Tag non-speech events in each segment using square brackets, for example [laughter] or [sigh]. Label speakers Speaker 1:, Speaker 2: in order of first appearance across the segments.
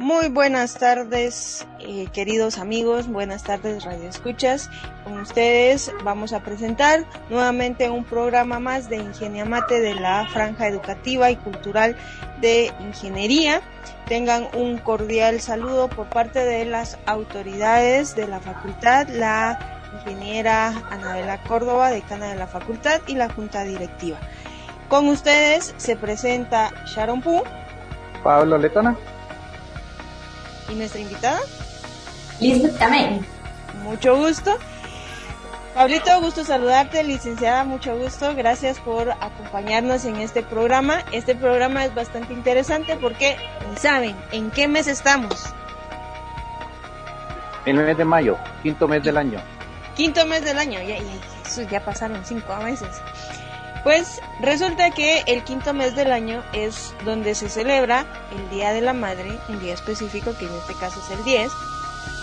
Speaker 1: Muy buenas tardes, eh, queridos amigos, buenas tardes, Radio Escuchas. Con ustedes vamos a presentar nuevamente un programa más de Ingeniamate de la Franja Educativa y Cultural de Ingeniería. Tengan un cordial saludo por parte de las autoridades de la facultad, la ingeniera Anabela Córdoba, decana de la facultad, y la junta directiva. Con ustedes se presenta Sharon Pu.
Speaker 2: Pablo Letona.
Speaker 1: ¿Y nuestra invitada?
Speaker 3: Lisbeth también.
Speaker 1: Mucho gusto. Pablito, gusto saludarte, licenciada, mucho gusto. Gracias por acompañarnos en este programa. Este programa es bastante interesante porque, ¿saben en qué mes estamos?
Speaker 2: En el mes de mayo, quinto mes del año.
Speaker 1: Quinto mes del año, ya, ya, ya pasaron cinco meses. Pues resulta que el quinto mes del año es donde se celebra el Día de la Madre, un día específico que en este caso es el 10,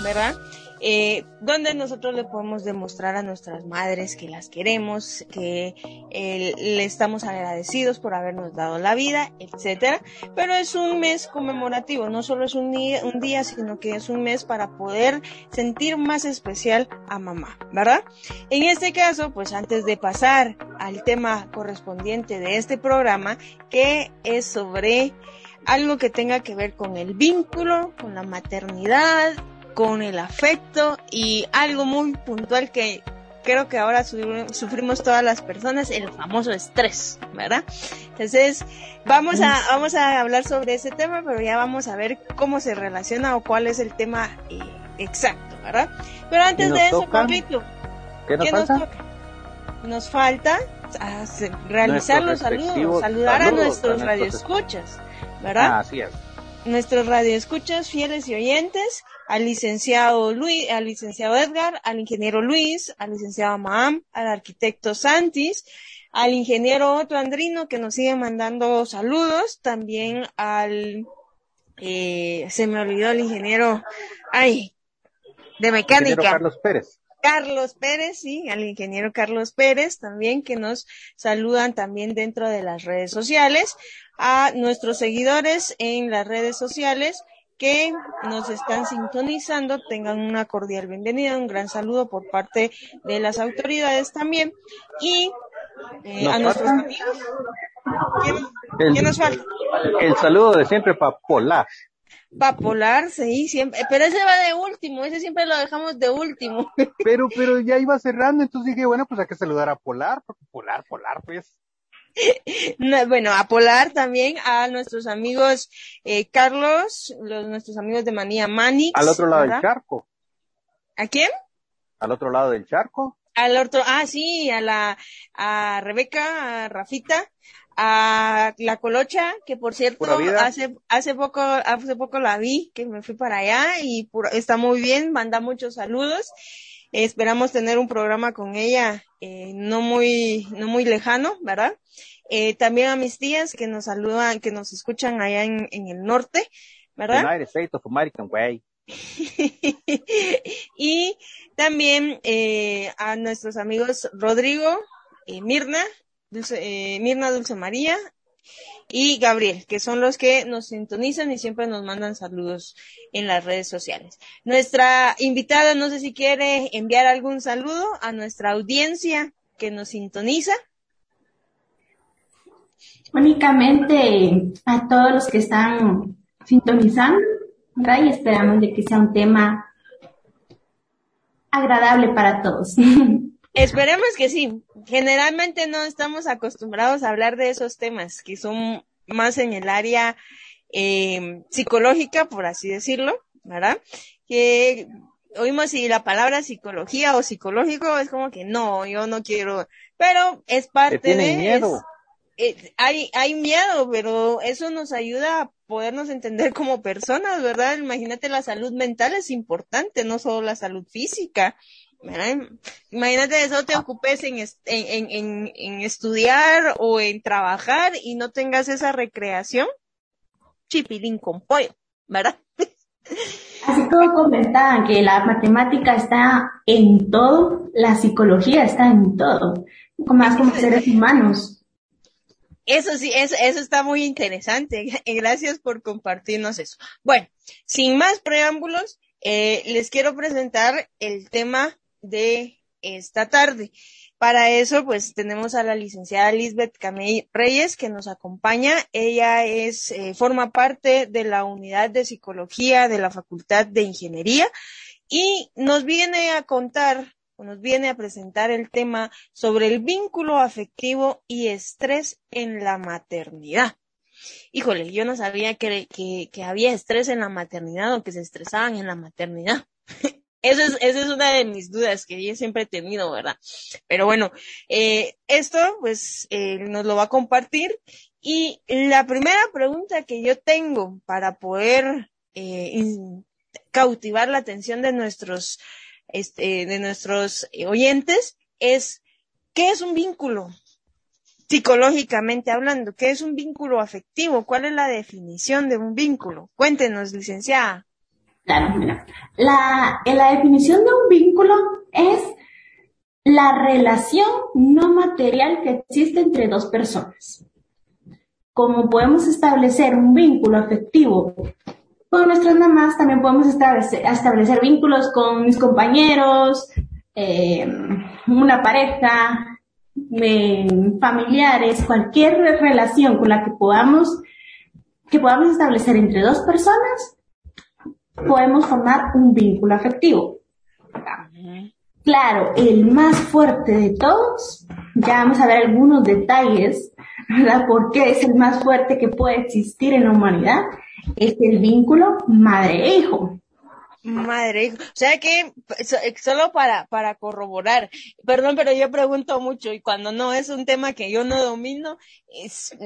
Speaker 1: ¿verdad? Eh, donde nosotros le podemos demostrar a nuestras madres que las queremos, que eh, le estamos agradecidos por habernos dado la vida, etcétera. Pero es un mes conmemorativo, no solo es un día, un día, sino que es un mes para poder sentir más especial a mamá, ¿verdad? En este caso, pues antes de pasar al tema correspondiente de este programa, que es sobre algo que tenga que ver con el vínculo, con la maternidad, con el afecto y algo muy puntual que creo que ahora sufrimos todas las personas, el famoso estrés, ¿verdad? Entonces, vamos a, vamos a hablar sobre ese tema, pero ya vamos a ver cómo se relaciona o cuál es el tema eh, exacto, ¿verdad? Pero antes de eso, Pablito,
Speaker 2: ¿qué nos, falta?
Speaker 1: Nos, falta realizar los saludos, saludar a nuestros radioescuchas, ¿verdad?
Speaker 2: Ah, así es.
Speaker 1: Nuestros radioescuchas fieles y oyentes, al licenciado Luis, al licenciado Edgar, al ingeniero Luis, al licenciado Maham, al arquitecto Santis, al ingeniero Otto Andrino que nos sigue mandando saludos, también al, eh, se me olvidó el ingeniero, ay, de mecánica.
Speaker 2: Carlos Pérez.
Speaker 1: Carlos Pérez, sí, al ingeniero Carlos Pérez también, que nos saludan también dentro de las redes sociales, a nuestros seguidores en las redes sociales, que nos están sintonizando tengan una cordial bienvenida, un gran saludo por parte de las autoridades también y eh, a nuestros amigos. ¿Qué, nos falta?
Speaker 2: El saludo de siempre para Polar.
Speaker 1: Para Polar, sí, siempre, pero ese va de último, ese siempre lo dejamos de último.
Speaker 2: Pero, pero ya iba cerrando, entonces dije, bueno, pues hay que saludar a Polar, porque Polar, Polar, pues.
Speaker 1: Bueno, a Polar también, a nuestros amigos eh, Carlos, los, nuestros amigos de Manía Manix.
Speaker 2: Al otro lado del charco.
Speaker 1: ¿A quién?
Speaker 2: Al otro lado del charco.
Speaker 1: Al otro, ah, sí, a la, a Rebeca, a Rafita, a la Colocha, que por cierto, hace, hace poco, hace poco la vi, que me fui para allá y está muy bien, manda muchos saludos. Esperamos tener un programa con ella eh, no muy no muy lejano, ¿verdad? Eh, también a mis tías que nos saludan, que nos escuchan allá en, en el norte, ¿verdad?
Speaker 2: United States of American Way. [laughs]
Speaker 1: y también eh, a nuestros amigos Rodrigo, eh, Mirna, Dulce, eh, Mirna Dulce María y Gabriel, que son los que nos sintonizan y siempre nos mandan saludos en las redes sociales. Nuestra invitada, no sé si quiere enviar algún saludo a nuestra audiencia que nos sintoniza.
Speaker 3: Únicamente a todos los que están sintonizando, ¿verdad? Y esperamos de que sea un tema agradable para todos. [laughs]
Speaker 1: Esperemos que sí. Generalmente no estamos acostumbrados a hablar de esos temas que son más en el área eh, psicológica, por así decirlo, ¿verdad? Que oímos si la palabra psicología o psicológico es como que no, yo no quiero, pero es parte de
Speaker 2: miedo.
Speaker 1: Eh, hay, hay miedo, pero eso nos ayuda a podernos entender como personas, ¿verdad? Imagínate, la salud mental es importante, no solo la salud física. Imagínate eso te ocupes en, en, en, en, estudiar o en trabajar y no tengas esa recreación. Chipilín con pollo, ¿verdad?
Speaker 3: Así como comentaban que la matemática está en todo, la psicología está en todo, más como seres humanos.
Speaker 1: Eso sí, eso, eso está muy interesante. [laughs] Gracias por compartirnos eso. Bueno, sin más preámbulos, eh, les quiero presentar el tema de esta tarde. Para eso, pues tenemos a la licenciada Lisbeth Camey Reyes que nos acompaña. Ella es, eh, forma parte de la unidad de psicología de la Facultad de Ingeniería y nos viene a contar nos viene a presentar el tema sobre el vínculo afectivo y estrés en la maternidad. Híjole, yo no sabía que, que, que había estrés en la maternidad o que se estresaban en la maternidad. [laughs] Esa es, es una de mis dudas que yo siempre he tenido, ¿verdad? Pero bueno, eh, esto pues eh, nos lo va a compartir y la primera pregunta que yo tengo para poder eh, cautivar la atención de nuestros, este, de nuestros oyentes es, ¿qué es un vínculo? Psicológicamente hablando, ¿qué es un vínculo afectivo? ¿Cuál es la definición de un vínculo? Cuéntenos, licenciada.
Speaker 3: Claro, mira. La, la definición de un vínculo es la relación no material que existe entre dos personas. Como podemos establecer un vínculo afectivo con nuestras mamás, también podemos establecer, vínculos con mis compañeros, eh, una pareja, eh, familiares, cualquier relación con la que podamos, que podamos establecer entre dos personas podemos formar un vínculo afectivo. Claro, el más fuerte de todos, ya vamos a ver algunos detalles, ¿verdad? ¿Por qué es el más fuerte que puede existir en la humanidad? Es el vínculo madre-hijo.
Speaker 1: Madre, o sea que solo para, para corroborar, perdón, pero yo pregunto mucho y cuando no es un tema que yo no domino,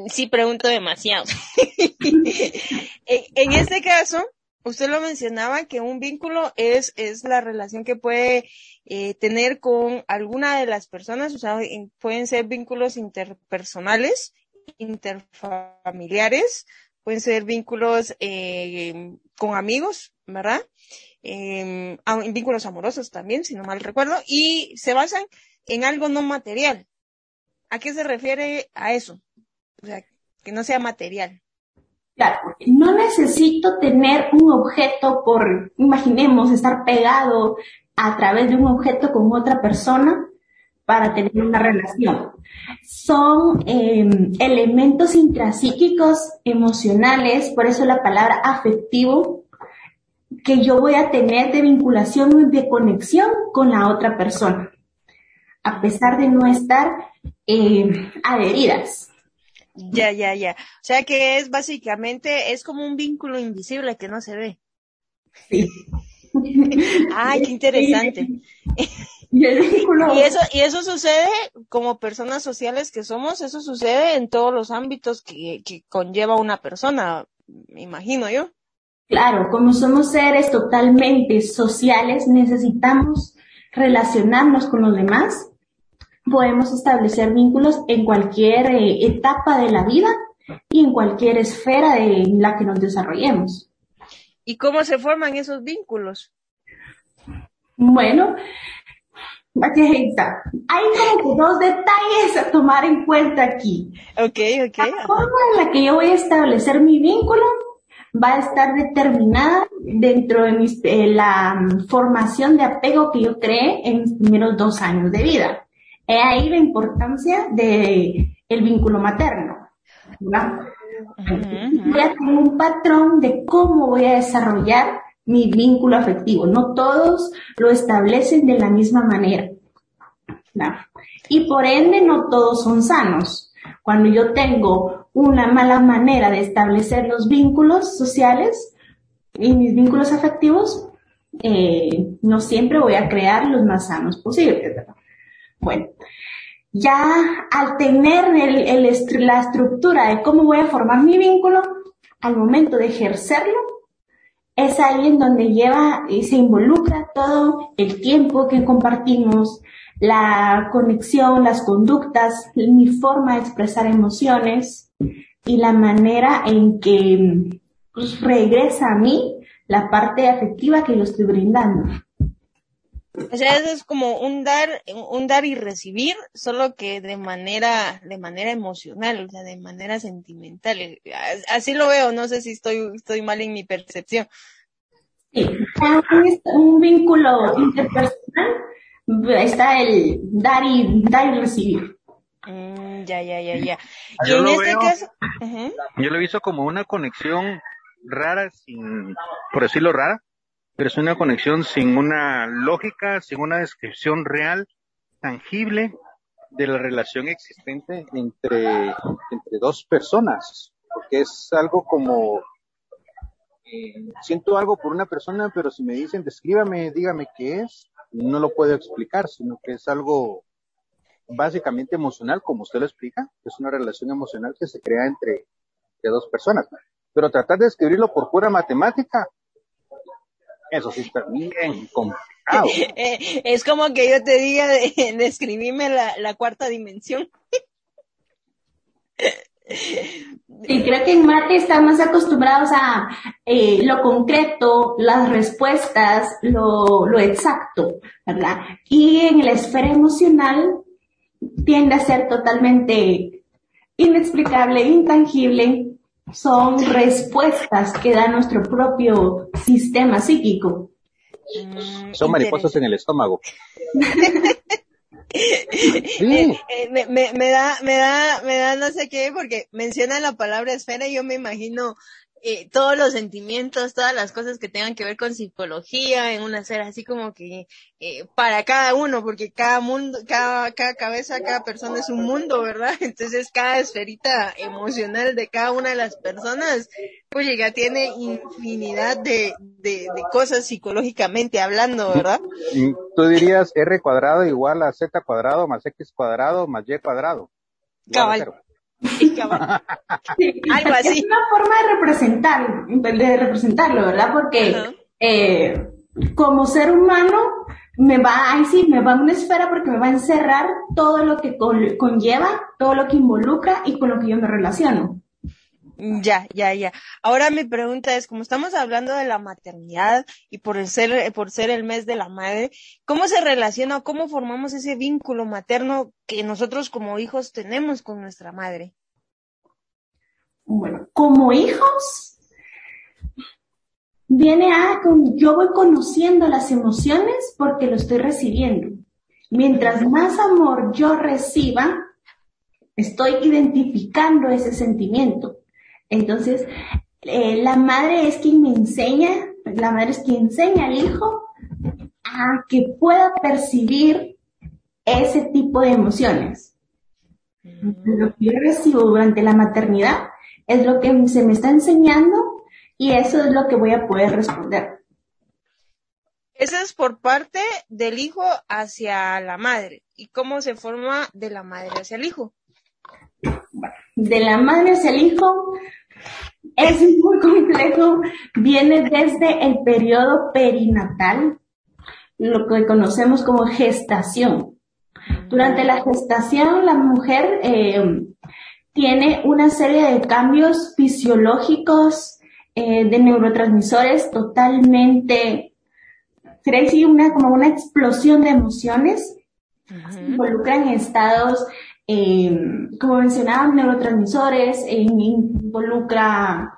Speaker 1: sí pregunto demasiado. [laughs] en este caso, usted lo mencionaba que un vínculo es, es la relación que puede eh, tener con alguna de las personas, o sea, pueden ser vínculos interpersonales, interfamiliares, pueden ser vínculos eh, con amigos, ¿verdad? Eh, vínculos amorosos también, si no mal recuerdo, y se basan en algo no material. ¿A qué se refiere a eso? O sea, que no sea material.
Speaker 3: No necesito tener un objeto por, imaginemos, estar pegado a través de un objeto con otra persona para tener una relación. Son em, elementos intrapsíquicos emocionales, por eso la palabra afectivo, que yo voy a tener de vinculación de conexión con la otra persona, a pesar de no estar em, adheridas.
Speaker 1: Ya, ya, ya. O sea que es básicamente, es como un vínculo invisible que no se ve. Sí. [laughs] Ay, qué interesante. Y, eso, y eso sucede como personas sociales que somos, eso sucede en todos los ámbitos que, que conlleva una persona, me imagino yo.
Speaker 3: Claro, como somos seres totalmente sociales, necesitamos relacionarnos con los demás podemos establecer vínculos en cualquier eh, etapa de la vida y en cualquier esfera en la que nos desarrollemos.
Speaker 1: ¿Y cómo se forman esos vínculos?
Speaker 3: Bueno, aquí está. Hay como dos detalles a tomar en cuenta aquí.
Speaker 1: Ok, ok.
Speaker 3: La forma en la que yo voy a establecer mi vínculo va a estar determinada dentro de la mm, formación de apego que yo creé en mis primeros dos años de vida. He ahí la importancia de el vínculo materno. ¿verdad? Voy a tener un patrón de cómo voy a desarrollar mi vínculo afectivo. No todos lo establecen de la misma manera. Y por ende no todos son sanos. Cuando yo tengo una mala manera de establecer los vínculos sociales y mis vínculos afectivos, eh, no siempre voy a crear los más sanos posibles. ¿verdad? Bueno, ya al tener la estructura de cómo voy a formar mi vínculo, al momento de ejercerlo, es ahí en donde lleva y se involucra todo el tiempo que compartimos, la conexión, las conductas, mi forma de expresar emociones y la manera en que pues, regresa a mí la parte afectiva que yo estoy brindando.
Speaker 1: O sea, eso es como un dar, un dar y recibir, solo que de manera, de manera emocional, o sea, de manera sentimental. Así lo veo, no sé si estoy, estoy mal en mi percepción.
Speaker 3: Sí, un vínculo interpersonal está el dar y, dar y recibir.
Speaker 1: Mm, ya, ya, ya, ya.
Speaker 2: Yo en lo este caso, yo lo he visto como una conexión rara, sin, por decirlo rara, pero es una conexión sin una lógica, sin una descripción real, tangible de la relación existente entre, entre dos personas, porque es algo como eh, siento algo por una persona, pero si me dicen descríbame, dígame qué es, no lo puedo explicar, sino que es algo básicamente emocional, como usted lo explica, es una relación emocional que se crea entre, entre dos personas. Pero tratar de escribirlo por pura matemática, eso sí está bien [laughs] complicado.
Speaker 1: es como que yo te diga de, [laughs] la cuarta dimensión.
Speaker 3: Sí, creo que en mate estamos acostumbrados a eh, lo concreto, las respuestas, lo, lo exacto, ¿verdad? Y en la esfera emocional tiende a ser totalmente inexplicable, intangible, son respuestas que da nuestro propio sistema psíquico.
Speaker 2: Mm, son mariposas en el estómago. [laughs]
Speaker 1: Eh, eh, me, me, me, da, me da, me da no sé qué, porque menciona la palabra esfera y yo me imagino eh, todos los sentimientos, todas las cosas que tengan que ver con psicología en una esfera así como que eh, para cada uno, porque cada mundo, cada, cada cabeza, cada persona es un mundo, ¿verdad? [laughs] Entonces cada esferita emocional de cada una de las personas, pues ya tiene infinidad de, de, de cosas psicológicamente hablando, ¿verdad?
Speaker 2: Tú dirías R cuadrado igual a Z cuadrado más X cuadrado más Y cuadrado.
Speaker 3: Cabal. [laughs] [laughs] Algo así. Es una forma de representar, de representarlo, ¿verdad? Porque eh, como ser humano me va, ay sí, me va a una esfera porque me va a encerrar todo lo que conlleva, todo lo que involucra y con lo que yo me relaciono.
Speaker 1: Ya, ya, ya. Ahora mi pregunta es, como estamos hablando de la maternidad y por ser, por ser el mes de la madre, ¿cómo se relaciona, cómo formamos ese vínculo materno que nosotros como hijos tenemos con nuestra madre?
Speaker 3: Bueno, como hijos, viene a, yo voy conociendo las emociones porque lo estoy recibiendo. Mientras más amor yo reciba, estoy identificando ese sentimiento. Entonces, eh, la madre es quien me enseña, la madre es quien enseña al hijo a que pueda percibir ese tipo de emociones. Lo que yo recibo durante la maternidad es lo que se me está enseñando y eso es lo que voy a poder responder.
Speaker 1: Eso es por parte del hijo hacia la madre. ¿Y cómo se forma de la madre hacia el hijo?
Speaker 3: De la madre hacia el hijo, es muy complejo, viene desde el periodo perinatal, lo que conocemos como gestación. Durante la gestación, la mujer eh, tiene una serie de cambios fisiológicos, eh, de neurotransmisores totalmente, crazy, una, como una explosión de emociones, involucran estados eh, como mencionaba, neurotransmisores, eh, involucra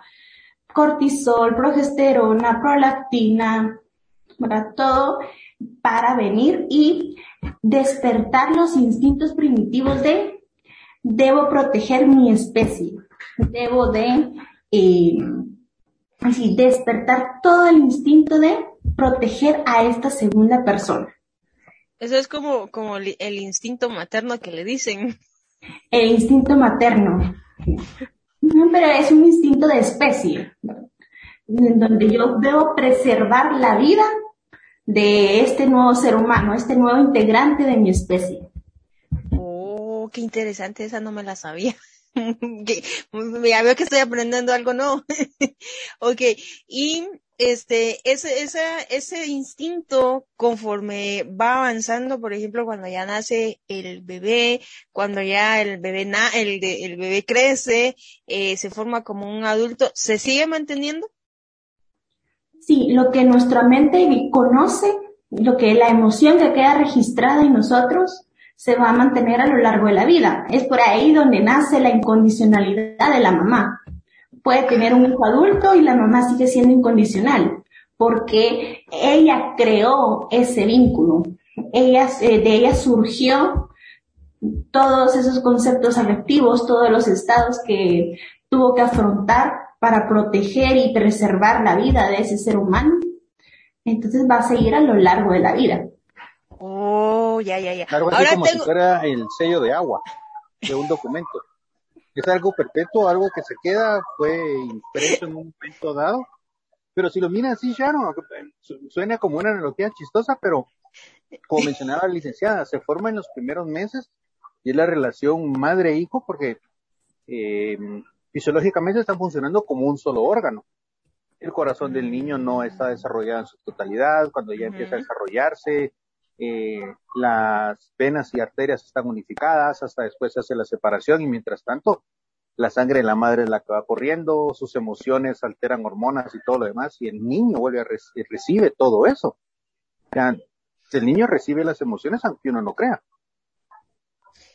Speaker 3: cortisol, progesterona, prolactina, para todo para venir y despertar los instintos primitivos de debo proteger mi especie, debo de eh, así, despertar todo el instinto de proteger a esta segunda persona.
Speaker 1: Eso es como, como el instinto materno que le dicen.
Speaker 3: El instinto materno. No, pero es un instinto de especie, en donde yo debo preservar la vida de este nuevo ser humano, este nuevo integrante de mi especie.
Speaker 1: Oh, qué interesante, esa no me la sabía. [laughs] ya veo que estoy aprendiendo algo, ¿no? [laughs] ok, y este, ese, ese, ese instinto conforme va avanzando, por ejemplo, cuando ya nace el bebé, cuando ya el bebé na, el, el bebé crece, eh, se forma como un adulto, ¿se sigue manteniendo?
Speaker 3: Sí, lo que nuestra mente conoce lo que la emoción que queda registrada en nosotros se va a mantener a lo largo de la vida. Es por ahí donde nace la incondicionalidad de la mamá. Puede tener un hijo adulto y la mamá sigue siendo incondicional, porque ella creó ese vínculo. Ella, eh, de ella surgió todos esos conceptos afectivos, todos los estados que tuvo que afrontar para proteger y preservar la vida de ese ser humano. Entonces va a seguir a lo largo de la vida.
Speaker 1: Oh, ya, ya, ya.
Speaker 2: Algo así como si fuera el sello de agua de un documento. Es algo perpetuo, algo que se queda, fue impreso en un momento dado. Pero si lo miras así, no suena como una analogía chistosa, pero como mencionaba la licenciada, se forma en los primeros meses y es la relación madre-hijo porque eh, fisiológicamente están funcionando como un solo órgano. El corazón del niño no está desarrollado en su totalidad, cuando ya empieza a desarrollarse, eh, las venas y arterias están unificadas, hasta después se hace la separación y mientras tanto la sangre de la madre es la que va corriendo, sus emociones alteran hormonas y todo lo demás y el niño vuelve a recibe todo eso. el niño recibe las emociones aunque uno no crea.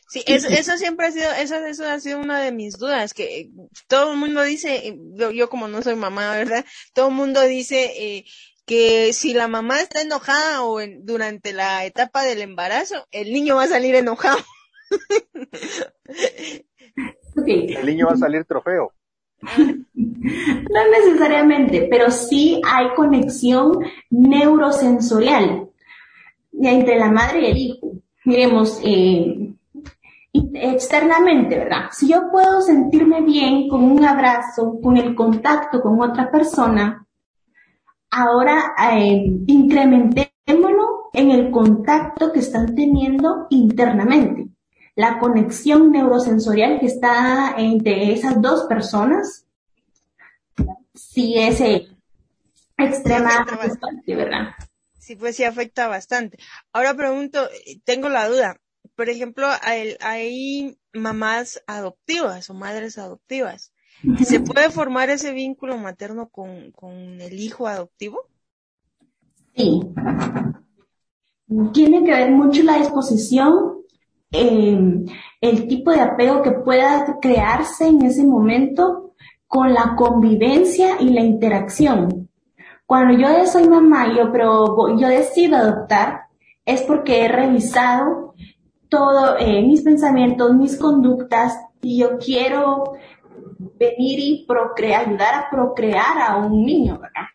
Speaker 1: Sí, eso, siempre ha sido, eso, eso ha sido una de mis dudas, que todo el mundo dice, yo, como no soy mamá, ¿verdad? Todo el mundo dice eh, que si la mamá está enojada o durante la etapa del embarazo, el niño va a salir enojado.
Speaker 2: El niño va a salir trofeo.
Speaker 3: No necesariamente, pero sí hay conexión neurosensorial entre la madre y el hijo. Miremos, eh, externamente, ¿verdad? Si yo puedo sentirme bien con un abrazo, con el contacto con otra persona, ahora eh, incrementémoslo en el contacto que están teniendo internamente. La conexión neurosensorial que está entre esas dos personas, sí es eh, extremadamente, ¿verdad?
Speaker 1: Sí, pues sí afecta bastante. Ahora pregunto, tengo la duda, por ejemplo, hay, mamás adoptivas o madres adoptivas. ¿Se puede formar ese vínculo materno con, el hijo adoptivo?
Speaker 3: Sí. Tiene que ver mucho la disposición, em, el tipo de apego que pueda crearse en ese momento con la convivencia y la interacción. Cuando yo soy mamá, yo, pero yo decido adoptar, es porque he revisado todo, eh, mis pensamientos, mis conductas, y yo quiero venir y procrear, ayudar a procrear a un niño, ¿verdad?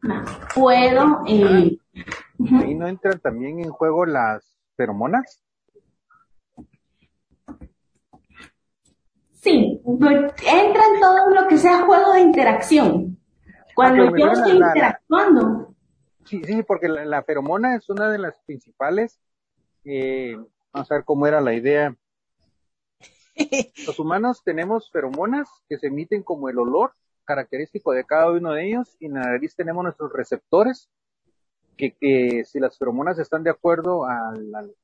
Speaker 3: Mm. puedo. Eh,
Speaker 2: ¿Ahí no entran también en juego las feromonas?
Speaker 3: Sí, entra en todo lo que sea juego de interacción. Cuando yo estoy interactuando.
Speaker 2: sí, sí, porque la, la, feromona es una de las principales eh, vamos a ver cómo era la idea. [laughs] Los humanos tenemos feromonas que se emiten como el olor característico de cada uno de ellos y en la nariz tenemos nuestros receptores que, si las feromonas están de acuerdo a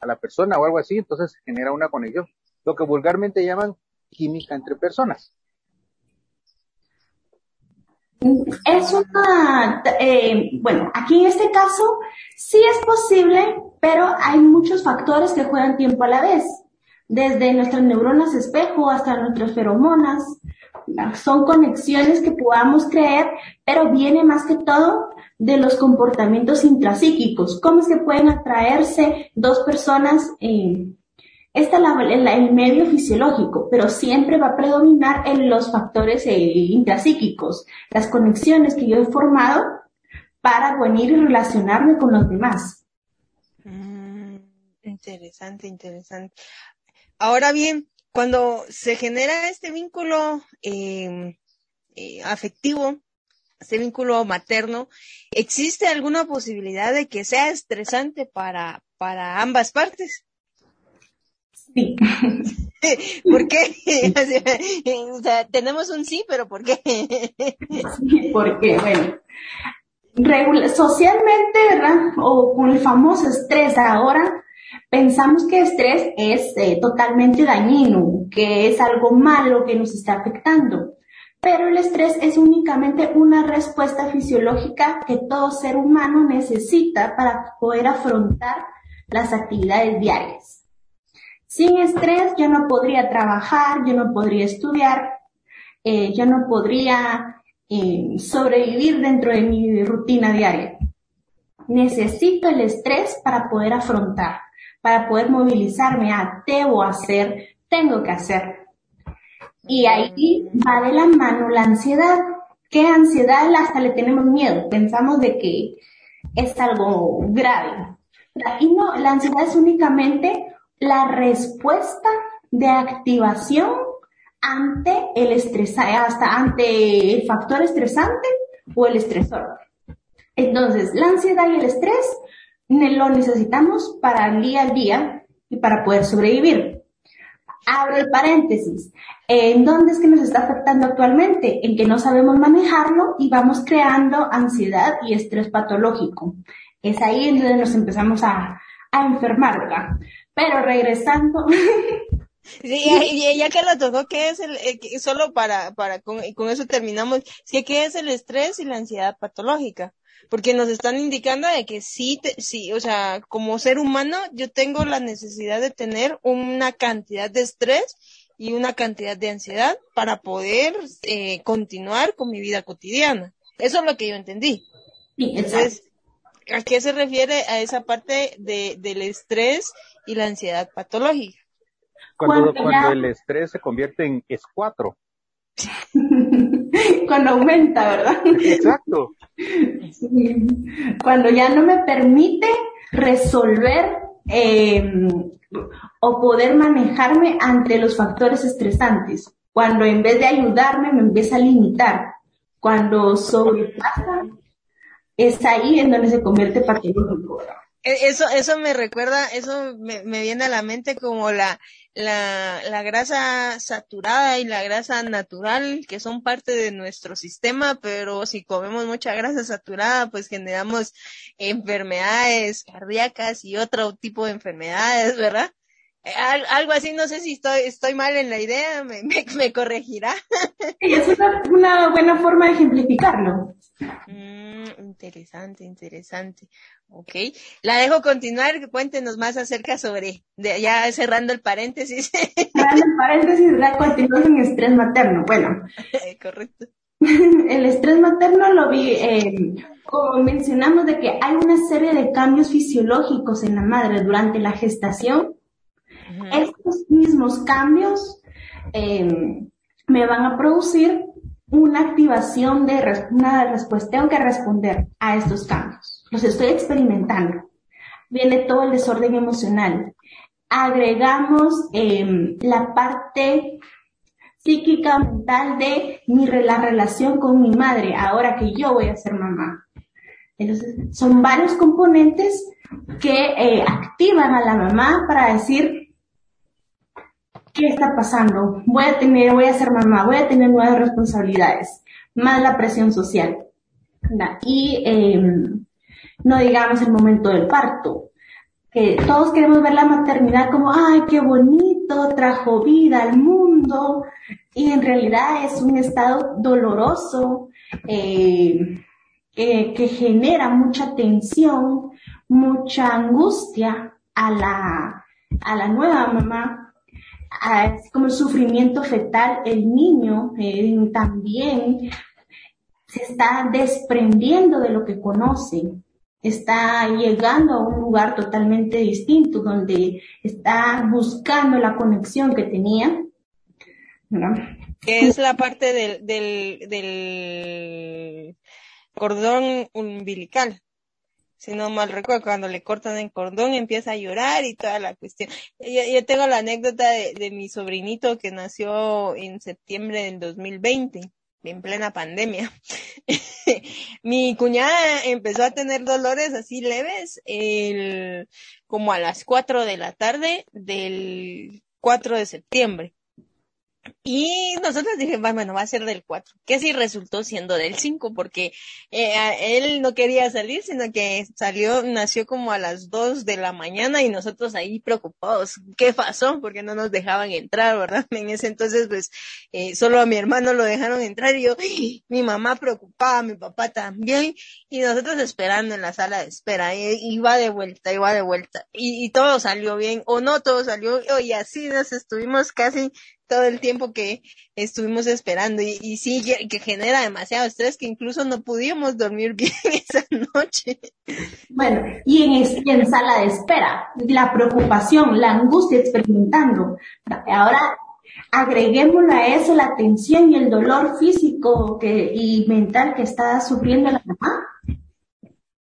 Speaker 2: la, persona o algo así, entonces se genera una conexión, lo que vulgarmente llaman química entre personas.
Speaker 3: Es una, eh, bueno, aquí en este caso sí es posible pero hay muchos factores que juegan tiempo a la vez, desde nuestras neuronas espejo hasta nuestras feromonas. Son conexiones que podamos creer, pero viene más que todo de los comportamientos intrapsíquicos. ¿Cómo es que pueden atraerse dos personas? Eh, este es el medio fisiológico, pero siempre va a predominar en los factores eh, intrapsíquicos, las conexiones que yo he formado para venir y relacionarme con los demás.
Speaker 1: Interesante, interesante. Ahora bien, cuando se genera este vínculo em, eh, afectivo, este vínculo materno, ¿existe alguna posibilidad de que sea estresante para, para ambas partes?
Speaker 3: Sí. [laughs]
Speaker 1: ¿Por qué? [laughs] o sea, tenemos un sí, pero ¿por qué?
Speaker 3: sí, porque, bueno, socialmente, ¿verdad? O con el famoso estrés ahora, Pensamos que estrés es eh, totalmente dañino, que es algo malo que nos está afectando. Pero el estrés es únicamente una respuesta fisiológica que todo ser humano necesita para poder afrontar las actividades diarias. Sin estrés yo no podría trabajar, yo no podría estudiar, eh, yo no podría eh, sobrevivir dentro de mi rutina diaria. Necesito el estrés para poder afrontar, para poder movilizarme a debo hacer, tengo que hacer. Y ahí va de la mano la ansiedad. ¿Qué ansiedad hasta le tenemos miedo? Pensamos de que es algo grave. Y no, la ansiedad es únicamente la respuesta de activación ante el estrés, hasta ante el factor estresante o el estresor. Entonces, la ansiedad y el estrés lo necesitamos para el día a día y para poder sobrevivir. Abro el paréntesis. ¿En dónde es que nos está afectando actualmente? En que no sabemos manejarlo y vamos creando ansiedad y estrés patológico. Es ahí en donde nos empezamos a, a enfermar, ¿verdad? Pero regresando. [laughs]
Speaker 1: Sí, y ya que lo tocó, ¿qué es el, eh, solo para, para, con, con eso terminamos, ¿qué, ¿qué es el estrés y la ansiedad patológica? Porque nos están indicando de que sí, sí, o sea, como ser humano, yo tengo la necesidad de tener una cantidad de estrés y una cantidad de ansiedad para poder eh, continuar con mi vida cotidiana. Eso es lo que yo entendí.
Speaker 3: Sí, Entonces,
Speaker 1: ¿a qué se refiere a esa parte de, del estrés y la ansiedad patológica.
Speaker 2: Cuando, cuando el estrés se convierte en es cuatro. [laughs]
Speaker 3: cuando aumenta, ¿verdad?
Speaker 2: Exacto.
Speaker 3: Cuando ya no me permite resolver eh, o poder manejarme ante los factores estresantes. Cuando en vez de ayudarme me empieza a limitar. Cuando sobrepasa, es ahí en donde se convierte patológico.
Speaker 1: E, eso, eso me recuerda, eso me, me viene a la mente como la, la, la grasa saturada y la grasa natural, que son parte de nuestro sistema, pero si comemos mucha grasa saturada, pues generamos enfermedades cardíacas y otro tipo de enfermedades, ¿verdad? Eh, algo así, no sé si estoy, estoy mal en la idea, me, [laughs] me, corregirá.
Speaker 3: es una, una, buena forma de ejemplificarlo.
Speaker 1: Mm, interesante, interesante. Ok, la dejo continuar, cuéntenos más acerca sobre, de, ya cerrando el paréntesis. [laughs]
Speaker 3: Cerrando el paréntesis, la continuamos en estrés materno. Bueno.
Speaker 1: Correcto. [laughs]
Speaker 3: El estrés materno lo vi, eh, como mencionamos, de que hay una serie de cambios fisiológicos en la madre durante la gestación estos mismos cambios eh, me van a producir una activación de una respuesta. Tengo que responder a estos cambios. Los estoy experimentando. Viene todo el desorden emocional. Agregamos em, la parte psíquica mental de mi, la relación con mi madre ahora que yo voy a ser mamá. Entonces, son varios componentes que eh, activan a la mamá para decir, ¿qué está pasando? Voy a tener, voy a ser mamá, voy a tener nuevas responsabilidades, más la presión social. Y em, no digamos el momento del parto, que todos queremos ver la maternidad como, ay, qué bonito, trajo vida al mundo, y en realidad es un estado doloroso, eh, que genera mucha tensión, mucha angustia a la, a la nueva mamá como el sufrimiento fetal, el niño eh, también se está desprendiendo de lo que conoce, está llegando a un lugar totalmente distinto donde está buscando la conexión que tenía.
Speaker 1: Es la parte del, del, del cordón umbilical si no mal recuerdo, cuando le cortan el cordón empieza a llorar y toda la cuestión. Yo, tengo la anécdota de, mi sobrinito que nació en septiembre del 2020 en plena pandemia. [laughs] mi cuñada empezó a tener dolores así leves el, como a las 4 de la tarde del 4 de septiembre. Y nosotros dijimos, bueno, va a ser del 4, que sí resultó siendo del 5, porque eh, él no quería salir, sino que salió, nació como a las 2 de la mañana y nosotros ahí preocupados, ¿qué pasó? Porque no nos dejaban entrar, ¿verdad? [laughs] En ese entonces, pues, eh, solo a mi hermano lo dejaron entrar y yo, [gasps] mi mamá preocupada, mi papá también, y nosotros esperando en la sala de espera, iba de vuelta, iba de vuelta, y, y todo salió bien, o no todo salió, y así nos estuvimos casi todo el tiempo que estuvimos esperando y, y sí que genera demasiado estrés que incluso no pudimos dormir [laughs] bien esa noche.
Speaker 3: Bueno, y en, en sala de espera, la preocupación, la angustia experimentando. Ahora agreguémosle a eso la tensión y el dolor físico que, y mental que está sufriendo la mamá.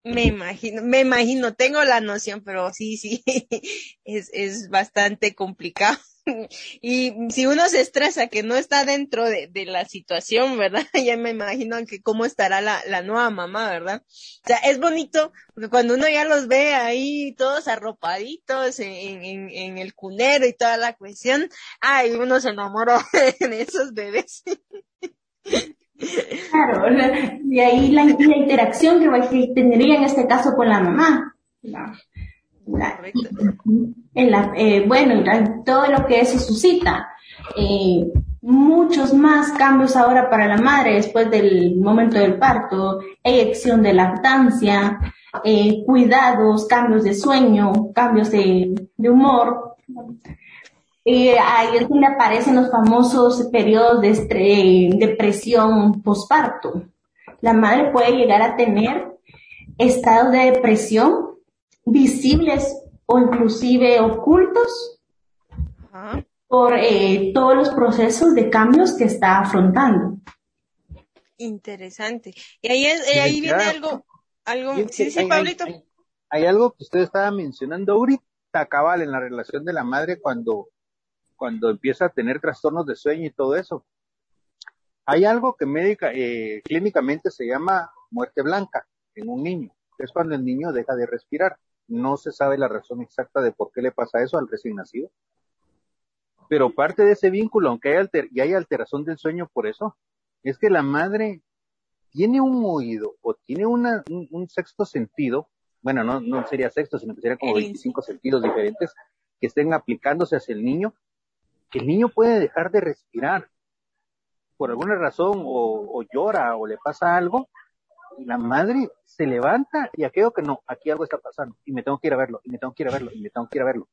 Speaker 1: Me imagino, me imagino, tengo la noción, pero sí, sí, [laughs] es, es bastante complicado. [laughs] y si uno se estresa que no está dentro de, de la situación, ¿verdad? [laughs] ya me imagino que cómo estará la, la nueva mamá, ¿verdad? O sea, es bonito porque cuando uno ya los ve ahí todos arropaditos en, en, en el cunero y toda la cuestión, ay, uno se enamora [laughs] de esos bebés.
Speaker 3: Claro, y ahí la, la interacción que tendría en este caso con la mamá. En la, eh, bueno, todo lo que eso suscita. Eh, muchos más cambios ahora para la madre después del momento del parto, eyección de lactancia, eh, cuidados, cambios de sueño, cambios de, humor. Y ahí es donde aparecen los famosos periodos de depresión posparto. La madre puede llegar a tener estados de depresión visibles o inclusive ocultos por eh, todos los procesos de cambios que está afrontando.
Speaker 1: Interesante. Y ahí, ahí viene algo, algo, sí, sí, Pablito.
Speaker 2: Hay, algo que usted estaba mencionando ahorita, cabal, en la relación de la madre cuando cuando empieza a tener trastornos de sueño y todo eso. Hay algo que médica, eh, clínicamente se llama muerte blanca en un niño. Es cuando el niño deja de respirar. No se sabe la razón exacta de por qué le pasa eso al recién nacido. Pero parte de ese vínculo, aunque hay, alter y hay alteración del sueño por eso, es que la madre tiene un oído o tiene una, un, sexto sentido, bueno, no, no sería sexto, sino que sería como 25 sentidos diferentes que estén aplicándose hacia el niño que el niño puede dejar de respirar. Por alguna razón o, llora o le pasa algo y la madre se levanta y aquello que no, aquí algo está pasando y me tengo que ir a verlo y me tengo que ir a verlo y me tengo que ir a verlo.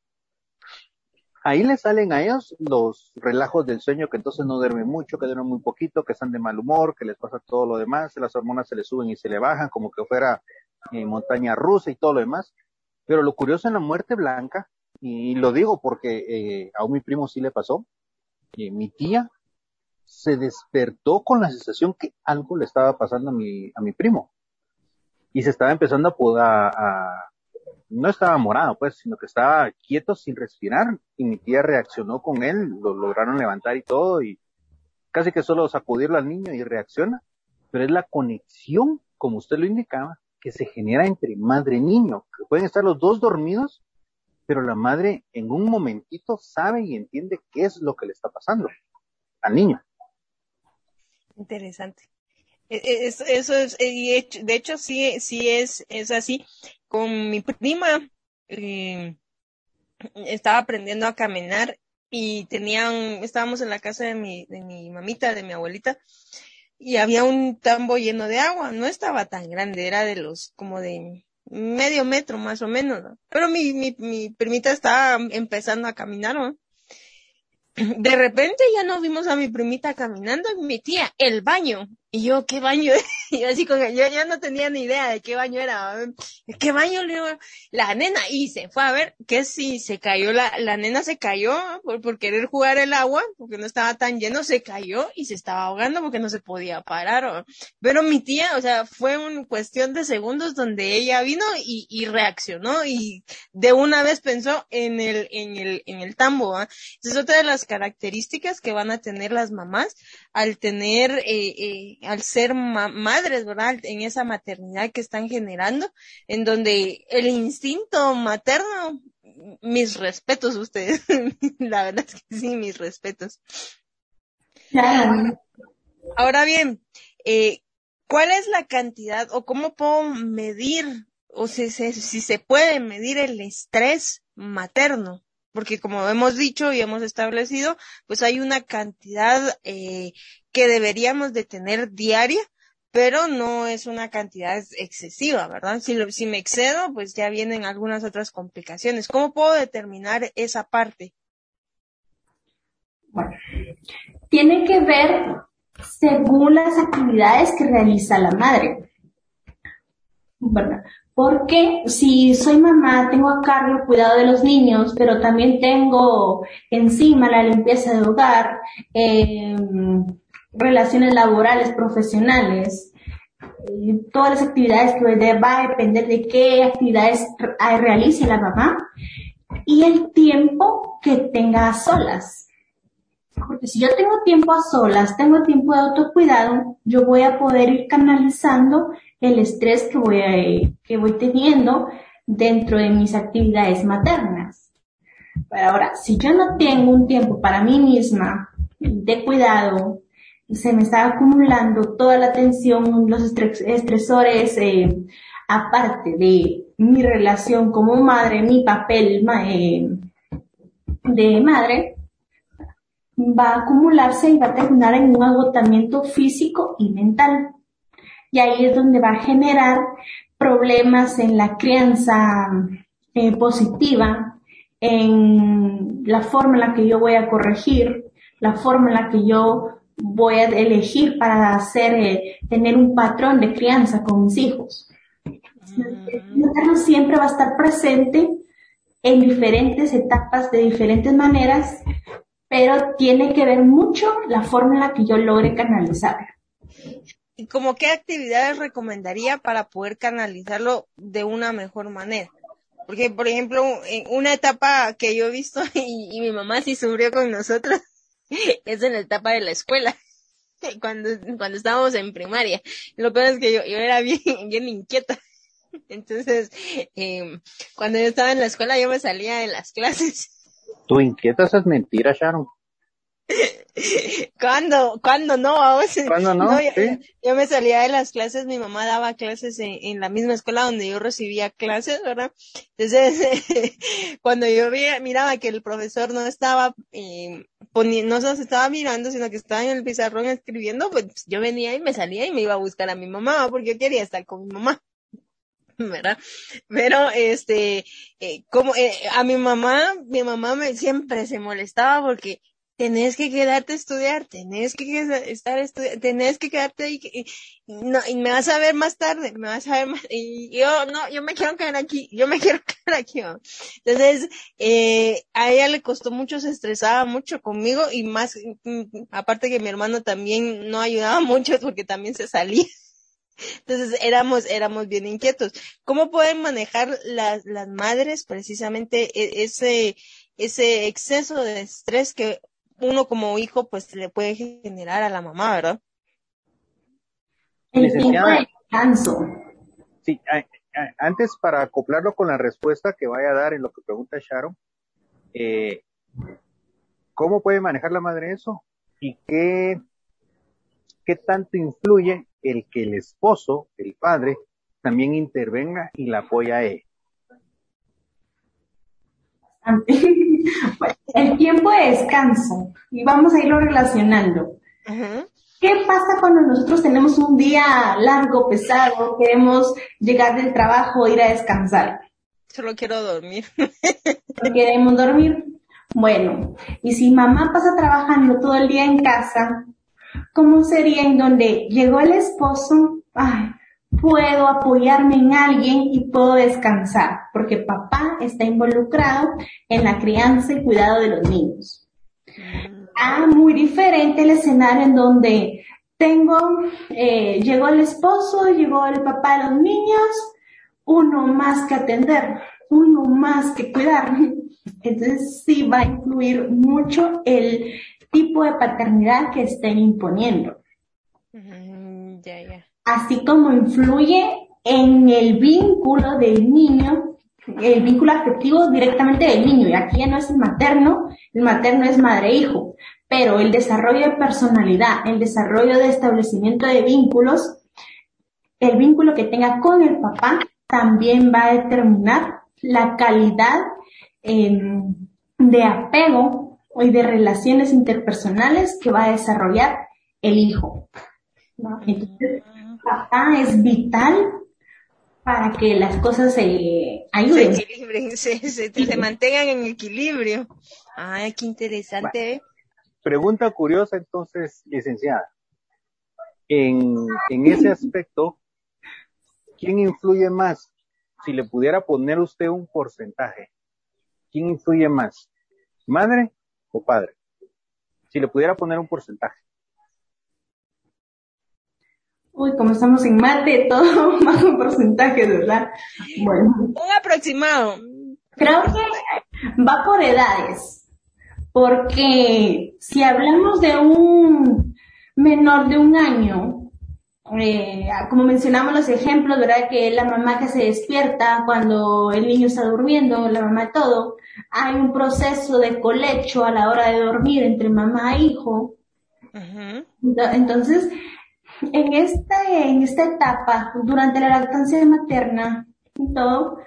Speaker 2: Ahí le salen a ellos los relajos del sueño que entonces no duermen mucho, que duermen muy poquito, que están de mal humor, que les pasa todo lo demás, las hormonas se les suben y se le bajan como que fuera eh, montaña rusa y todo lo demás. Pero lo curioso en la muerte blanca y lo digo porque eh, a mi primo sí le pasó. que mi tía se despertó con la sensación que algo le estaba pasando a mi, a mi primo. Y se estaba empezando a, a, no estaba morado, pues, sino que estaba quieto sin respirar. Y mi tía reaccionó con él, lo lograron levantar y todo, y casi que solo sacudirlo al niño y reacciona. Pero es la conexión, como usted lo indicaba, que se genera entre madre y niño, que pueden estar los dos dormidos pero la madre en un momentito sabe y entiende qué es lo que le está pasando al niño.
Speaker 1: Interesante. E, e, eso, es, de hecho sí, sí es, es así. Con mi prima eh, estaba aprendiendo a caminar y tenían, estábamos en la casa de mi, de mi mamita, de mi abuelita, y había un tambo lleno de agua. No estaba tan grande, era de los como de medio metro más o menos, pero mi, mi, mi primita estaba empezando a caminar, ¿no? De repente ya no vimos a mi primita caminando y mi tía, el baño. Y yo, ¿qué baño? [laughs] Y así con yo ya no tenía ni idea de qué baño era. ¿Qué baño le La nena, y se fue a ver que si se cayó, la, la nena se cayó por, por querer jugar el agua, porque no estaba tan lleno, se cayó y se estaba ahogando porque no se podía parar. Pero mi tía, o sea, fue una cuestión de segundos donde ella vino y, y reaccionó y de una vez pensó en el, en el, en el tambo. ¿ah? es otra de las características que van a tener las mamás al tener, eh, eh, al ser madres, ¿verdad? En esa maternidad que están generando, en donde el instinto materno, mis respetos ustedes, [laughs] la verdad es que sí, mis respetos. Ahora bien, eh, ¿cuál es la cantidad o cómo puedo medir o si, si se puede medir el estrés materno? porque como hemos dicho y hemos establecido, pues hay una cantidad eh, que deberíamos de tener diaria pero no es una cantidad excesiva, ¿verdad? Si, si me excedo, pues ya vienen algunas otras complicaciones. ¿Cómo puedo determinar esa parte?
Speaker 3: Bueno, tiene que ver según las actividades que realiza la madre. Bueno, porque si soy mamá, tengo a cargo el cuidado de los niños, pero también tengo encima la limpieza del hogar, eh, relaciones laborales, profesionales, todas las actividades que va a depender de qué actividades realice la mamá y el tiempo que tenga a solas. Porque si yo tengo tiempo a solas, tengo tiempo de autocuidado, yo voy a poder ir canalizando el estrés que voy, que voy teniendo dentro de mis actividades maternas. Pero ahora, si yo no tengo un tiempo para mí misma de cuidado, se me está acumulando toda la tensión, los estresores, eh, aparte de mi relación como madre, mi papel eh, de madre, va a acumularse y va a terminar en un agotamiento físico y mental. Y ahí es donde va a generar problemas en la crianza eh, positiva, en la forma en la que yo voy a corregir, la forma en la que yo voy a elegir para hacer, eh, tener un patrón de crianza con mis hijos. El materno siempre va a estar presente en diferentes etapas, de diferentes maneras, pero tiene que ver mucho la forma en la que yo logre canalizar.
Speaker 1: ¿Y como qué actividades recomendaría para poder canalizarlo de una mejor manera? Porque, por ejemplo, en una etapa que yo he visto [laughs] y, y mi mamá sí sufrió con nosotros, [laughs] es en la etapa de la escuela. [laughs] Cuando, cuando estábamos en primaria. Lo peor es que yo, yo era bien, [laughs] bien inquieta. Entonces, eh, cuando yo estaba en la escuela, yo me salía de las clases.
Speaker 2: ¿Tú inquieta es mentira, Sharon?
Speaker 1: ¿Cuándo? ¿Cuándo no?
Speaker 2: ¿Cuándo no?
Speaker 1: yo, me salía de las clases, mi mamá daba clases en, la misma escuela donde yo recibía clases, ¿verdad? Entonces, cuando yo miraba que el profesor no estaba, eh, no se estaba mirando, sino que estaba en el pizarrón escribiendo, pues yo venía y me salía y me iba a buscar a mi mamá, porque yo quería estar con mi mamá. [laughs] ¿verdad? Pero este, eh, como eh, a mi mamá, mi mamá me siempre se molestaba porque tenés que quedarte a estudiar, tenés que estar estudiando, tenés que quedarte ahí, y, no, y me vas a ver más tarde, me vas a ver más, y yo, no, yo me quiero quedar aquí, yo me [laughs] quiero quedar aquí. Entonces, eh, a ella le costó mucho, se estresaba mucho conmigo, y más, mm, aparte que mi hermano también no ayudaba [laughs] mucho porque también se salía. Entonces éramos, éramos bien inquietos. ¿Cómo pueden manejar las, las madres precisamente e, ese, ese exceso de estrés que uno como hijo pues le puede generar a la mamá, ¿verdad?
Speaker 3: El tiempo de descanso.
Speaker 2: Sí, antes para acoplarlo con la respuesta que vaya a dar en lo que pregunta Sharon, eh, ¿cómo puede manejar la madre eso? ¿Y qué, qué tanto influye el que el esposo, el padre, también intervenga y la apoya a él? [laughs]
Speaker 3: el tiempo de descanso, y vamos a irlo relacionando. ¿Qué pasa cuando nosotros tenemos un día largo, pesado, queremos llegar del trabajo, ir a descansar?
Speaker 1: Solo quiero dormir.
Speaker 3: queremos dormir. Bueno, y si mamá pasa trabajando todo el día en casa, ¿cómo sería en donde llegó el esposo? Ay, puedo apoyarme en alguien y puedo descansar, porque papá está involucrado en la crianza y cuidado de los niños. Ah, muy diferente el escenario en donde tengo, eh, llegó el esposo, llegó el papá de los niños, uno más que atender, uno más que cuidar. Entonces sí va a influir mucho el tipo de paternidad que estén imponiendo.
Speaker 1: Ya, ya
Speaker 3: así como influye en el vínculo del niño, el vínculo afectivo directamente del niño. Y aquí ya no es el materno, el materno es madre-hijo. pero el desarrollo de personalidad, el desarrollo de establecimiento de vínculos, el vínculo que tenga con el papá también va a determinar la calidad em, de apego y de relaciones interpersonales que va a desarrollar el hijo. Entonces, papá es vital para que las cosas se ayuden.
Speaker 1: Se equilibren, [laughs] se, mantengan en equilibrio. Ay, qué interesante. ¿eh?
Speaker 2: Pregunta curiosa entonces, licenciada. En, en ese aspecto, ¿quién influye más? Si le pudiera poner usted un porcentaje, ¿quién influye más? ¿Madre o padre? Si le pudiera poner un porcentaje.
Speaker 3: Uy, como estamos en mate, [laughs] todo más un porcentaje, ¿verdad?
Speaker 1: Bueno. Un aproximado.
Speaker 3: Creo que va por edades, porque si hablamos de un menor de un año, eh, como mencionamos los ejemplos, ¿verdad? Que la mamá que se despierta cuando el niño está durmiendo, la mamá todo, hay un proceso de colecho a la hora de dormir entre mamá e hijo. Entonces, en esta, en esta etapa, durante la lactancia materna todo,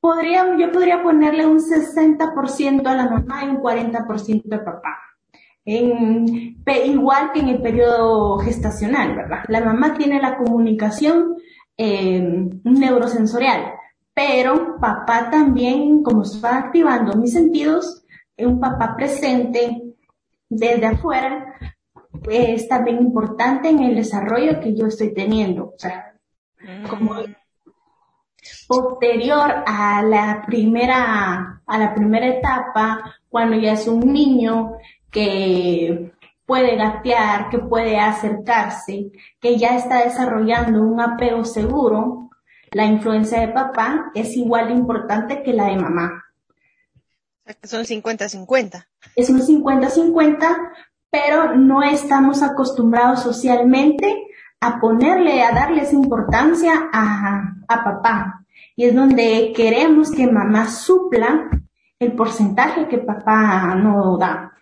Speaker 3: podría, yo podría ponerle un 60% a la mamá y un 40% al papá. En, igual que en el periodo gestacional, ¿verdad? La mamá tiene la comunicación eh, neurosensorial, pero papá también, como va activando mis sentidos, un papá presente desde afuera es también importante en el desarrollo que yo estoy teniendo. O sea, como mm. posterior a la primera, a la primera etapa, cuando ya es un niño que puede gatear, que puede acercarse, que ya está desarrollando un apego seguro, la influencia de papá es igual de importante que la de mamá.
Speaker 1: Son 50-50.
Speaker 3: Es un 50-50 pero no estamos acostumbrados socialmente a ponerle, a darle esa importancia a, papá. Y es donde queremos que mamá supla el porcentaje que papá no da.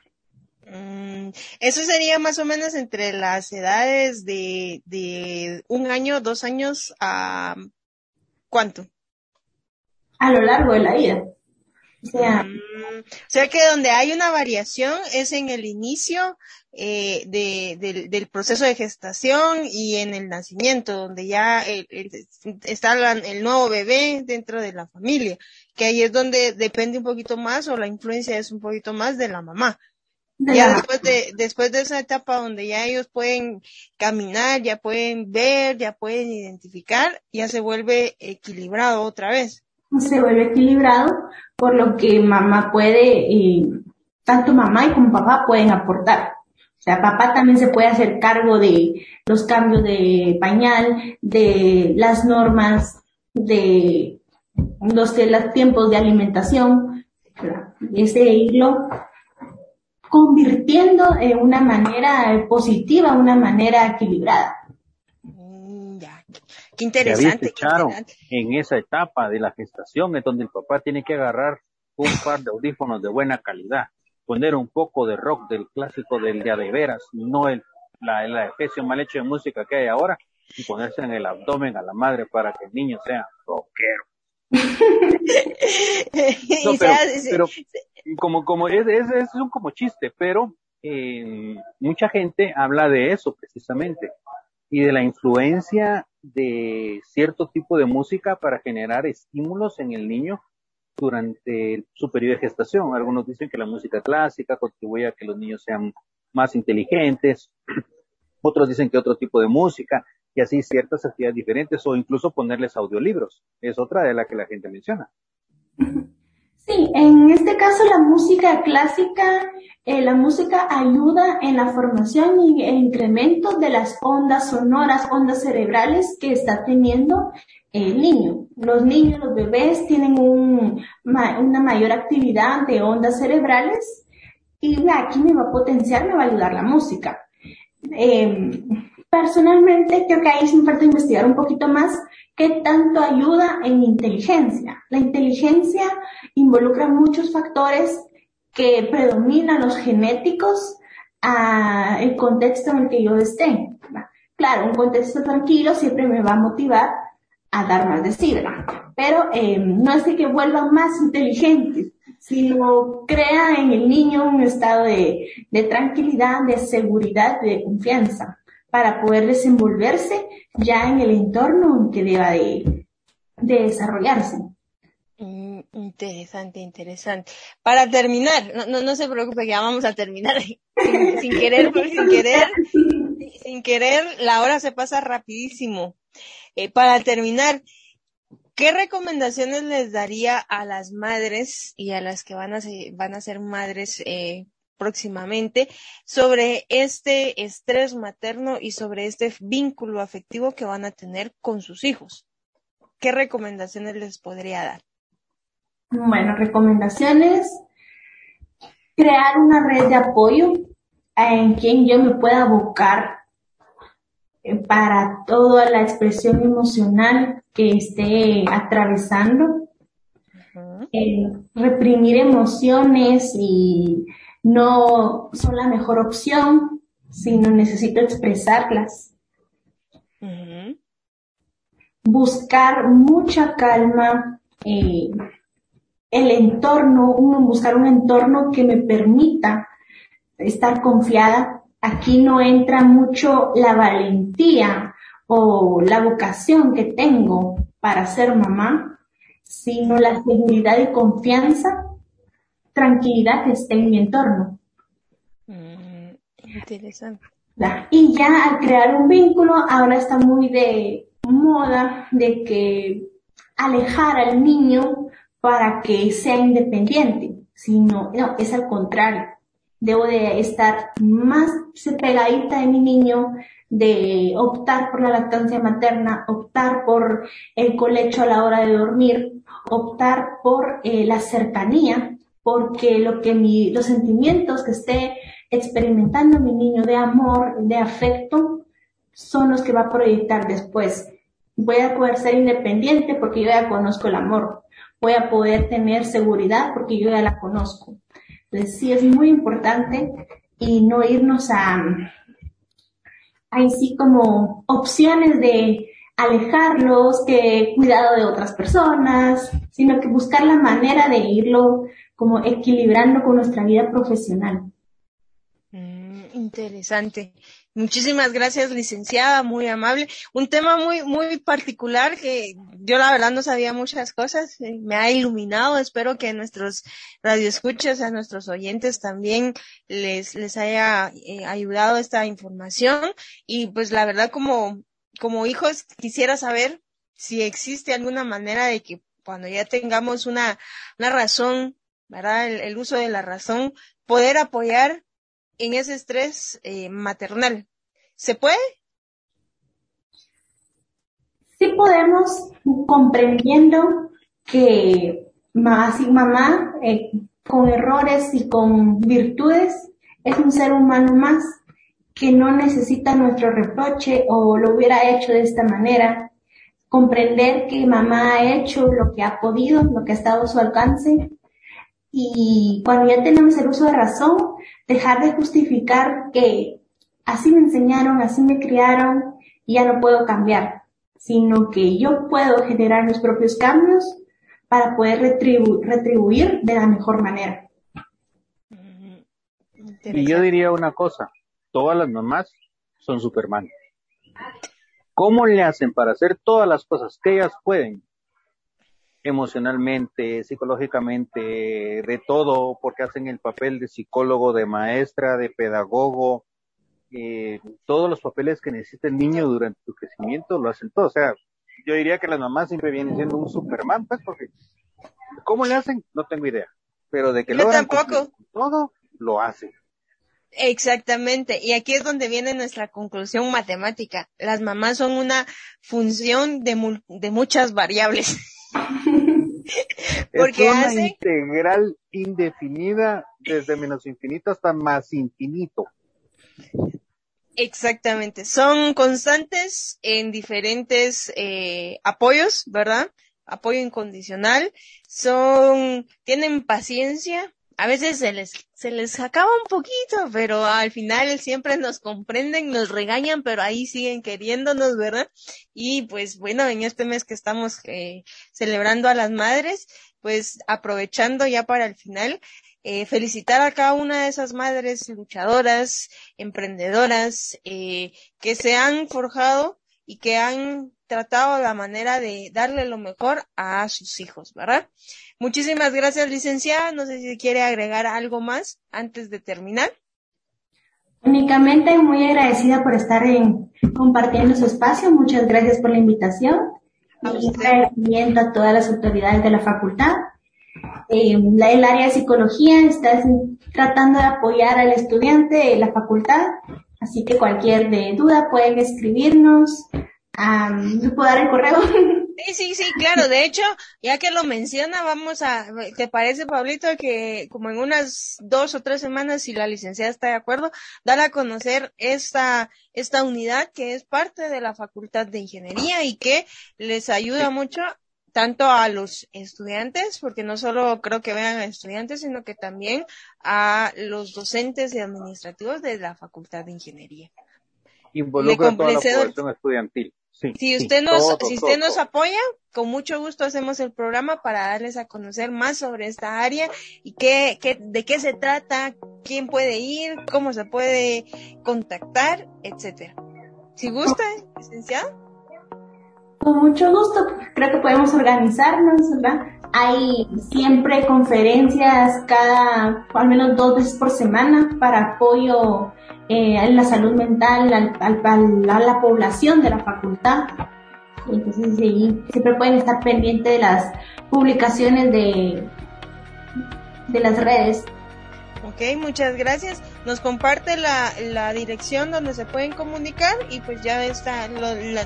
Speaker 1: Mm, eso sería más o menos entre las edades de, de un año, dos años a cuánto?
Speaker 3: A lo largo de la vida.
Speaker 1: O sea, mm, o sea que donde hay una variación es en el inicio eh, de, del proceso de gestación y en el nacimiento, donde ya está el nuevo bebé dentro de la familia, que ahí es donde depende un poquito más o la influencia es un poquito más de la mamá. ya después de, después de esa etapa donde ya ellos pueden caminar, ya pueden ver, ya pueden identificar, ya se vuelve equilibrado otra vez
Speaker 3: se vuelve equilibrado, por lo que mamá puede, eh, tanto mamá y como papá pueden aportar. O sea, papá también se puede hacer cargo de los cambios de pañal, de las normas, de los, de los tiempos de alimentación, ese irlo convirtiendo en una manera positiva, una manera equilibrada.
Speaker 1: Qué interesante.
Speaker 2: en esa etapa de la gestación es donde el papá tiene que agarrar un par de audífonos de buena calidad, poner un poco de rock del clásico del día de veras, no el, la, la especie mal hecho de música que hay ahora, y ponerse en el abdomen a la madre para que el niño sea rockero. [laughs] pero, como, como es, es, es, un como chiste, pero eh, mucha gente habla de eso precisamente y de la influencia de cierto tipo de música para generar estímulos en el niño durante su periodo de gestación. Algunos dicen que la música clásica contribuye a que los niños sean más inteligentes, [clears throat] otros dicen que otro tipo de música, y así ciertas actividades diferentes, o incluso ponerles audiolibros. Es otra de la que la gente menciona.
Speaker 3: Sí, en este caso la música clásica, eh, la música ayuda en la formación y el incremento de las ondas sonoras, ondas cerebrales que está teniendo el niño. Los niños, los bebés tienen una mayor actividad de ondas cerebrales y aquí me va a potenciar, me va a ayudar la música. Em, personalmente creo que ahí me falta investigar un poquito más qué tanto ayuda en inteligencia. La inteligencia involucra muchos factores que predominan los genéticos a el contexto en el que yo esté. Claro, un contexto tranquilo siempre me va a motivar a dar más de sí, Pero eh, no es de que vuelvan más inteligentes, sino crea en el niño un estado de, de tranquilidad, de seguridad, de confianza para poder desenvolverse ya en el entorno en que deba de, de desarrollarse.
Speaker 1: Mm, interesante, interesante. Para terminar, no, no, se preocupe ya vamos a terminar [laughs] sin, querer, sin querer, sin querer, la hora se pasa rapidísimo. Eh, para terminar, ¿qué recomendaciones les daría a las madres y a las que van a ser, van a ser madres eh, próximamente sobre este estrés materno y sobre este vínculo afectivo que van a tener con sus hijos. ¿Qué recomendaciones les podría dar?
Speaker 3: Bueno, recomendaciones. Crear una red de apoyo en quien yo me pueda abocar eh, para toda la expresión emocional que esté atravesando. Eh, reprimir emociones y no son la mejor opción, sino necesito expresarlas. Buscar mucha calma, eh, el entorno, buscar un entorno que me permita estar confiada. Aquí no entra mucho la valentía o la vocación que tengo para ser mamá, sino la seguridad y confianza tranquilidad que esté en mi entorno.
Speaker 1: Mm, interesante.
Speaker 3: Y ya al crear un vínculo, ahora está muy de moda de que alejar al niño para que sea independiente, sino, no, es al contrario. Debo de estar más pegadita de mi niño, de optar por la lactancia materna, optar por el colecho a la hora de dormir, optar por eh, la cercanía, porque lo que mi, los sentimientos que esté experimentando mi niño de amor, de afecto, son los que va a proyectar después. Voy a poder ser independiente porque yo ya conozco el amor. Voy a poder tener seguridad porque yo ya la conozco. Entonces sí es muy importante y no irnos a, a sí como opciones de alejarlos, que cuidado de otras personas, sino que buscar la manera de irlo como equilibrando con nuestra vida profesional.
Speaker 1: Mm, interesante. Muchísimas gracias, licenciada, muy amable. Un tema muy, muy particular que yo la verdad no sabía muchas cosas, eh, me ha iluminado. Espero que a nuestros radioescuchas, a nuestros oyentes también les, les haya eh, ayudado esta información. Y pues la verdad como, como hijos quisiera saber si existe alguna manera de que cuando ya tengamos una, una razón ¿verdad? El, uso de la razón, poder apoyar en ese estrés eh, maternal. ¿Se puede?
Speaker 3: Sí podemos, comprendiendo que más y mamá, eh, con errores y con virtudes, es un ser humano más que no necesita nuestro reproche o lo hubiera hecho de esta manera. Comprender que mamá ha hecho lo que ha podido, lo que ha estado a su alcance y cuando ya tenemos el uso de razón, dejar de justificar que así me enseñaron, así me criaron y ya no puedo cambiar, sino que yo puedo generar mis propios cambios para poder retribuir de la mejor manera.
Speaker 2: Y yo diría una cosa, todas las mamás son Superman. ¿Cómo le hacen para hacer todas las cosas que ellas pueden emocionalmente, psicológicamente, de todo, porque hacen el papel de psicólogo, de maestra, de pedagogo, eh, todos los papeles que necesita el niño durante su crecimiento lo hacen todo. O sea, yo diría que las mamás siempre vienen siendo un Superman, pues, porque ¿cómo le hacen? No tengo idea. Pero de que lo
Speaker 1: tampoco.
Speaker 2: todo, lo hacen.
Speaker 1: Exactamente. Y aquí es donde viene nuestra conclusión matemática. Las mamás son una función de, de muchas variables. [laughs] [laughs]
Speaker 2: Porque es una integral indefinida desde menos infinito hasta más infinito.
Speaker 1: Exactamente. Son constantes en diferentes eh, apoyos, ¿verdad? Apoyo incondicional. Son, tienen paciencia, a veces se les, se les acaba un poquito, pero al final siempre nos comprenden, nos regañan, pero ahí siguen queriéndonos, ¿verdad? Y pues bueno, en este mes que estamos eh, celebrando a las madres, pues aprovechando ya para el final, eh, felicitar a cada una de esas madres luchadoras, emprendedoras, eh, que se han forjado y que han tratado la manera de darle lo mejor a sus hijos, ¿verdad? Muchísimas gracias, licenciada. No sé si quiere agregar algo más antes de terminar.
Speaker 3: Únicamente muy agradecida por estar en, compartiendo su espacio. Muchas gracias por la invitación. Y agradecimiento a todas las autoridades de la facultad. Eh, la, el área de psicología está tratando de apoyar al estudiante de la facultad, así que cualquier duda pueden escribirnos ¿Me puedo dar el correo? [laughs]
Speaker 1: Sí, sí, sí, claro. De hecho, ya que lo menciona, vamos a, ¿te parece, Pablito, que como en unas dos o tres semanas, si la licenciada está de acuerdo, dar a conocer esta, esta unidad que es parte de la Facultad de Ingeniería y que les ayuda mucho tanto a los estudiantes, porque no solo creo que vean a estudiantes, sino que también a los docentes y administrativos de la Facultad de Ingeniería.
Speaker 2: Involucra a toda la población estudiantil
Speaker 1: si usted nos, si usted nos apoya, con mucho gusto hacemos el programa para darles a conocer más sobre esta área y qué, qué, de qué se trata, quién puede ir, cómo se puede contactar, etcétera. Si gusta, licenciado.
Speaker 3: Con mucho gusto, creo que podemos organizarnos, ¿verdad? Hay siempre conferencias cada, al menos dos veces por semana para apoyo eh, en la salud mental a la población de la facultad. Entonces, sí, siempre pueden estar pendientes de las publicaciones de, de las redes.
Speaker 1: Ok, muchas gracias. Nos comparte la, la dirección donde se pueden comunicar y pues ya está,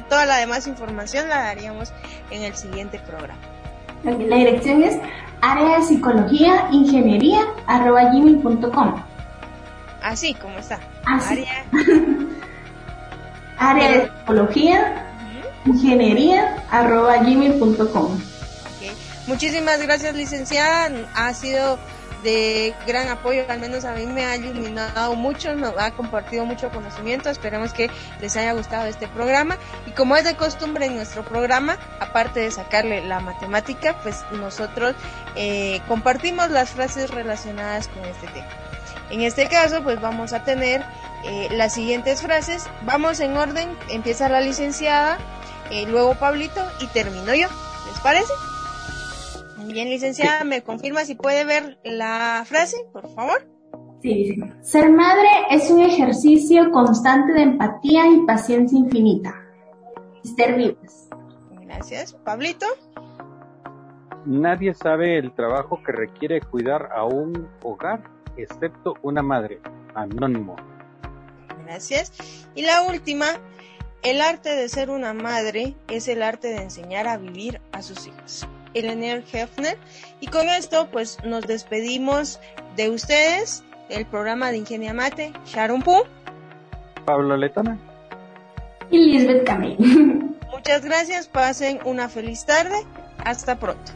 Speaker 1: toda la demás información la daríamos en el siguiente programa.
Speaker 3: La dirección es área de psicología ingeniería arroba gmail.com.
Speaker 1: Así como está.
Speaker 3: Así. Área, [laughs] de psicología ingeniería arroba gmail.com.
Speaker 1: Muchísimas gracias licenciada. Ha sido de gran apoyo, al menos a mí me ha iluminado mucho, nos ha compartido mucho conocimiento, esperemos que les haya gustado este programa y como es de costumbre en nuestro programa, aparte de sacarle la matemática, pues nosotros eh, compartimos las frases relacionadas con este tema. En este caso, pues vamos a tener eh, las siguientes frases, vamos en orden, empieza la licenciada, eh, luego Pablito y termino yo, ¿les parece? Bien, licenciada, ¿me confirma si puede ver la frase, por favor?
Speaker 3: Sí, Ser madre es un ejercicio constante de empatía y paciencia infinita. Esther Vivas.
Speaker 1: Gracias. Pablito.
Speaker 2: Nadie sabe el trabajo que requiere cuidar a un hogar excepto una madre. Anónimo.
Speaker 1: Gracias. Y la última, el arte de ser una madre es el arte de enseñar a vivir a sus hijos. Eleanor Hefner. Y con esto, pues nos despedimos de ustedes, el programa de Ingenia Mate, Sharon Poo.
Speaker 2: Pablo Letona.
Speaker 3: Y Lisbeth Camille.
Speaker 1: Muchas gracias, pasen una feliz tarde. Hasta pronto.